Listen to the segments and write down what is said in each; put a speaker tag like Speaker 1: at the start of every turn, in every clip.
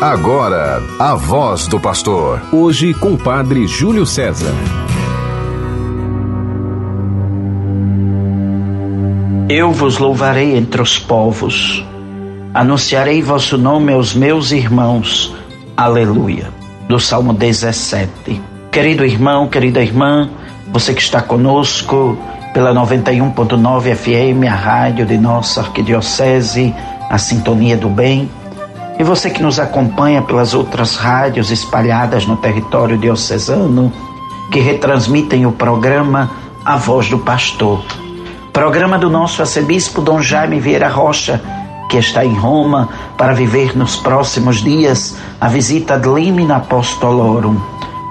Speaker 1: Agora, a voz do pastor.
Speaker 2: Hoje com o padre Júlio César.
Speaker 3: Eu vos louvarei entre os povos, anunciarei vosso nome aos meus irmãos. Aleluia. Do Salmo 17. Querido irmão, querida irmã, você que está conosco pela 91.9 FM, a rádio de nossa arquidiocese, a Sintonia do Bem e você que nos acompanha pelas outras rádios espalhadas no território diocesano, que retransmitem o programa A Voz do Pastor. Programa do nosso arcebispo Dom Jaime Vieira Rocha, que está em Roma para viver nos próximos dias a visita de Limina Apostolorum.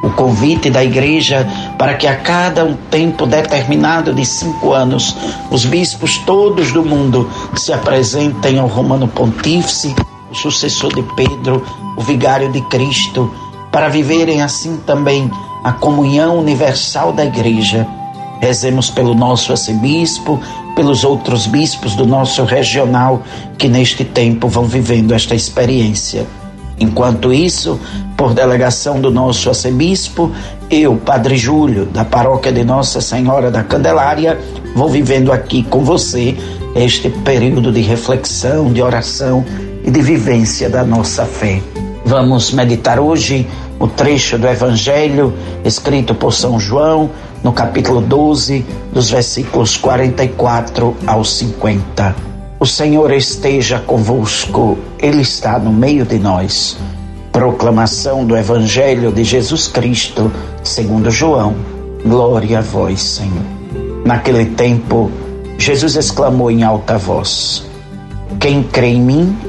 Speaker 3: O convite da igreja para que a cada um tempo determinado de cinco anos os bispos todos do mundo se apresentem ao Romano Pontífice o sucessor de Pedro, o vigário de Cristo, para viverem assim também a comunhão universal da Igreja. Rezemos pelo nosso arcebispo, pelos outros bispos do nosso regional que neste tempo vão vivendo esta experiência. Enquanto isso, por delegação do nosso arcebispo, eu, Padre Júlio, da paróquia de Nossa Senhora da Candelária, vou vivendo aqui com você este período de reflexão, de oração e de vivência da nossa fé. Vamos meditar hoje o trecho do Evangelho escrito por São João, no capítulo 12, dos versículos 44 ao 50. O Senhor esteja convosco, Ele está no meio de nós. Proclamação do Evangelho de Jesus Cristo, segundo João. Glória a vós, Senhor. Naquele tempo, Jesus exclamou em alta voz: Quem crê em mim,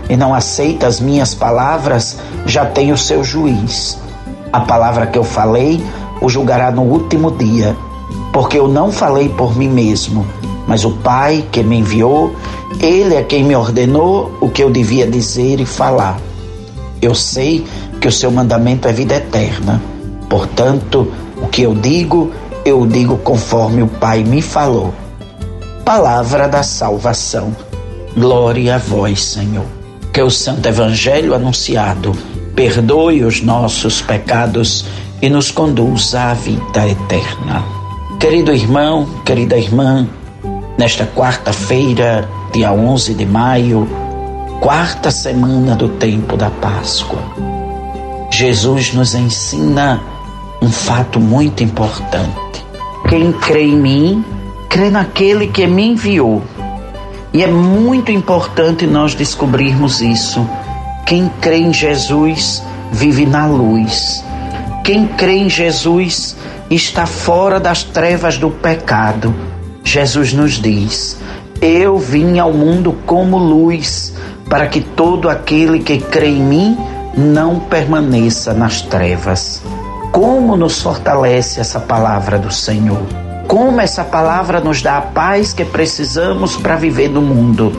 Speaker 3: e não aceita as minhas palavras, já tem o seu juiz. A palavra que eu falei o julgará no último dia, porque eu não falei por mim mesmo, mas o Pai que me enviou, ele é quem me ordenou o que eu devia dizer e falar. Eu sei que o seu mandamento é vida eterna. Portanto, o que eu digo, eu digo conforme o Pai me falou. Palavra da salvação. Glória a vós, Senhor que o Santo Evangelho anunciado perdoe os nossos pecados e nos conduza à vida eterna. Querido irmão, querida irmã, nesta quarta-feira, dia 11 de maio, quarta semana do tempo da Páscoa, Jesus nos ensina um fato muito importante. Quem crê em mim, crê naquele que me enviou. E é muito importante nós descobrirmos isso. Quem crê em Jesus vive na luz. Quem crê em Jesus está fora das trevas do pecado. Jesus nos diz: Eu vim ao mundo como luz, para que todo aquele que crê em mim não permaneça nas trevas. Como nos fortalece essa palavra do Senhor? Como essa palavra nos dá a paz que precisamos para viver no mundo.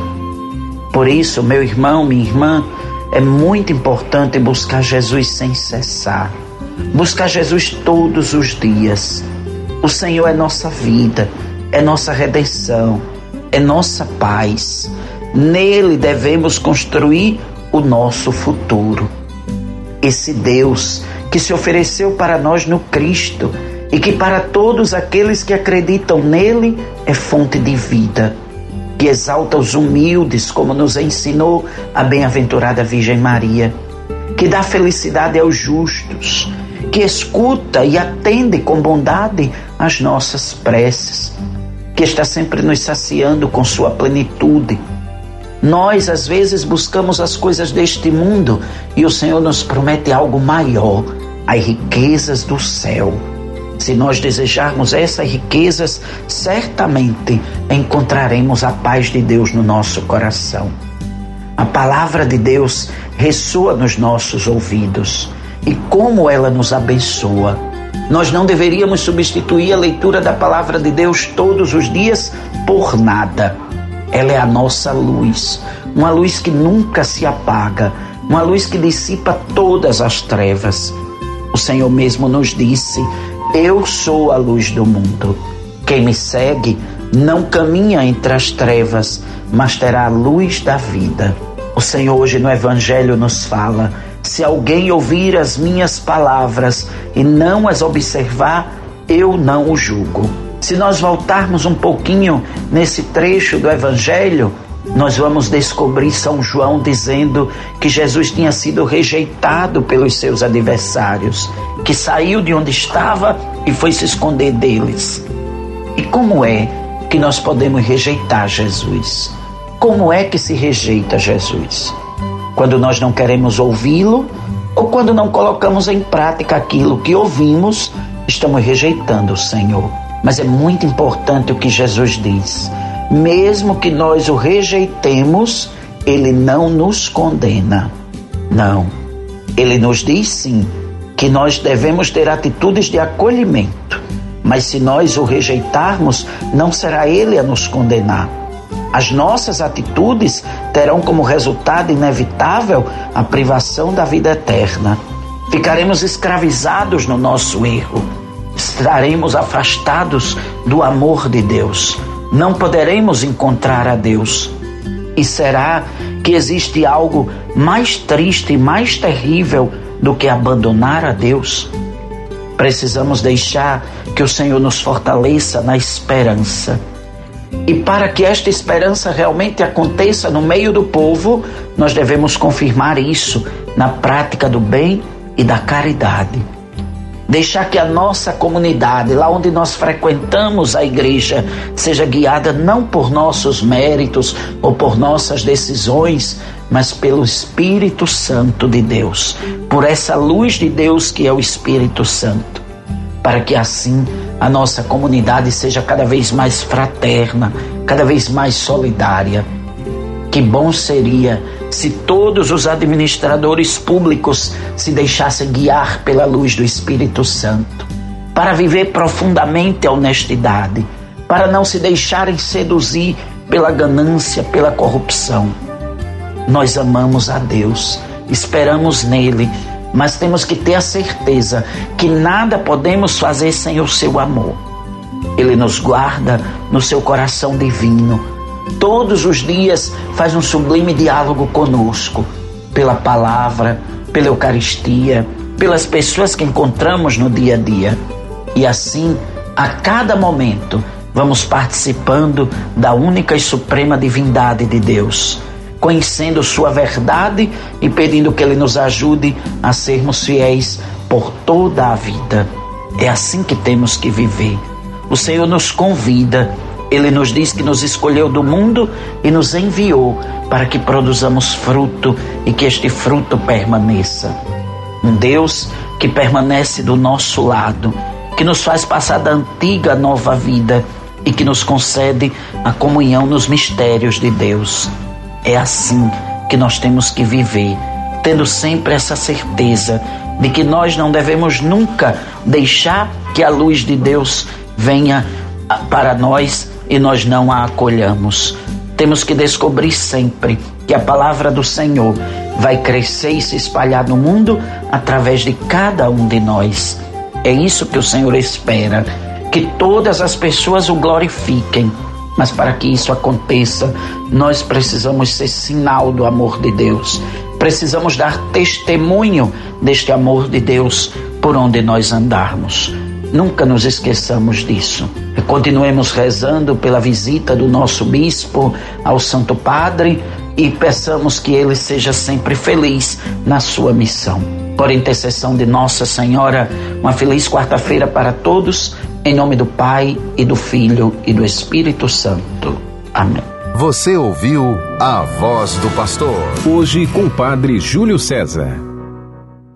Speaker 3: Por isso, meu irmão, minha irmã, é muito importante buscar Jesus sem cessar. Buscar Jesus todos os dias. O Senhor é nossa vida, é nossa redenção, é nossa paz. Nele devemos construir o nosso futuro. Esse Deus que se ofereceu para nós no Cristo e que para todos aqueles que acreditam nele é fonte de vida, que exalta os humildes, como nos ensinou a bem-aventurada Virgem Maria, que dá felicidade aos justos, que escuta e atende com bondade as nossas preces, que está sempre nos saciando com sua plenitude. Nós, às vezes, buscamos as coisas deste mundo e o Senhor nos promete algo maior, as riquezas do céu. Se nós desejarmos essas riquezas, certamente encontraremos a paz de Deus no nosso coração. A palavra de Deus ressoa nos nossos ouvidos e como ela nos abençoa. Nós não deveríamos substituir a leitura da palavra de Deus todos os dias por nada. Ela é a nossa luz, uma luz que nunca se apaga, uma luz que dissipa todas as trevas. O Senhor mesmo nos disse: Eu sou a luz do mundo. Quem me segue não caminha entre as trevas, mas terá a luz da vida. O Senhor hoje no Evangelho nos fala: se alguém ouvir as minhas palavras e não as observar, eu não o julgo. Se nós voltarmos um pouquinho nesse trecho do Evangelho, nós vamos descobrir São João dizendo que Jesus tinha sido rejeitado pelos seus adversários, que saiu de onde estava e foi se esconder deles. E como é que nós podemos rejeitar Jesus? Como é que se rejeita Jesus? Quando nós não queremos ouvi-lo ou quando não colocamos em prática aquilo que ouvimos, estamos rejeitando o Senhor. Mas é muito importante o que Jesus diz. Mesmo que nós o rejeitemos, ele não nos condena. Não. Ele nos diz sim que nós devemos ter atitudes de acolhimento. Mas se nós o rejeitarmos, não será ele a nos condenar as nossas atitudes terão como resultado inevitável a privação da vida eterna. Ficaremos escravizados no nosso erro. Estaremos afastados do amor de Deus. Não poderemos encontrar a Deus. E será que existe algo mais triste e mais terrível do que abandonar a Deus? Precisamos deixar que o Senhor nos fortaleça na esperança e para que esta esperança realmente aconteça no meio do povo, nós devemos confirmar isso na prática do bem e da caridade. Deixar que a nossa comunidade, lá onde nós frequentamos a igreja, seja guiada não por nossos méritos ou por nossas decisões, mas pelo Espírito Santo de Deus, por essa luz de Deus que é o Espírito Santo para que assim a nossa comunidade seja cada vez mais fraterna, cada vez mais solidária. Que bom seria se todos os administradores públicos se deixassem guiar pela luz do Espírito Santo, para viver profundamente a honestidade, para não se deixarem seduzir pela ganância, pela corrupção. Nós amamos a Deus, esperamos nele mas temos que ter a certeza que nada podemos fazer sem o seu amor. Ele nos guarda no seu coração divino. Todos os dias faz um sublime diálogo conosco, pela palavra, pela Eucaristia, pelas pessoas que encontramos no dia a dia. E assim, a cada momento, vamos participando da única e suprema divindade de Deus conhecendo Sua verdade e pedindo que Ele nos ajude a sermos fiéis por toda a vida. É assim que temos que viver. O Senhor nos convida, Ele nos diz que nos escolheu do mundo e nos enviou para que produzamos fruto e que este fruto permaneça. Um Deus que permanece do nosso lado, que nos faz passar da antiga à nova vida e que nos concede a comunhão nos mistérios de Deus. É assim que nós temos que viver, tendo sempre essa certeza de que nós não devemos nunca deixar que a luz de Deus venha para nós e nós não a acolhamos. Temos que descobrir sempre que a palavra do Senhor vai crescer e se espalhar no mundo através de cada um de nós. É isso que o Senhor espera, que todas as pessoas o glorifiquem mas para que isso aconteça, nós precisamos ser sinal do amor de Deus. Precisamos dar testemunho deste amor de Deus por onde nós andarmos. Nunca nos esqueçamos disso. Continuemos rezando pela visita do nosso bispo ao Santo Padre e peçamos que ele seja sempre feliz na sua missão. Por intercessão de Nossa Senhora, uma feliz quarta-feira para todos. Em nome do Pai e do Filho e do Espírito Santo. Amém.
Speaker 1: Você ouviu a voz do pastor.
Speaker 2: Hoje com o Padre Júlio César.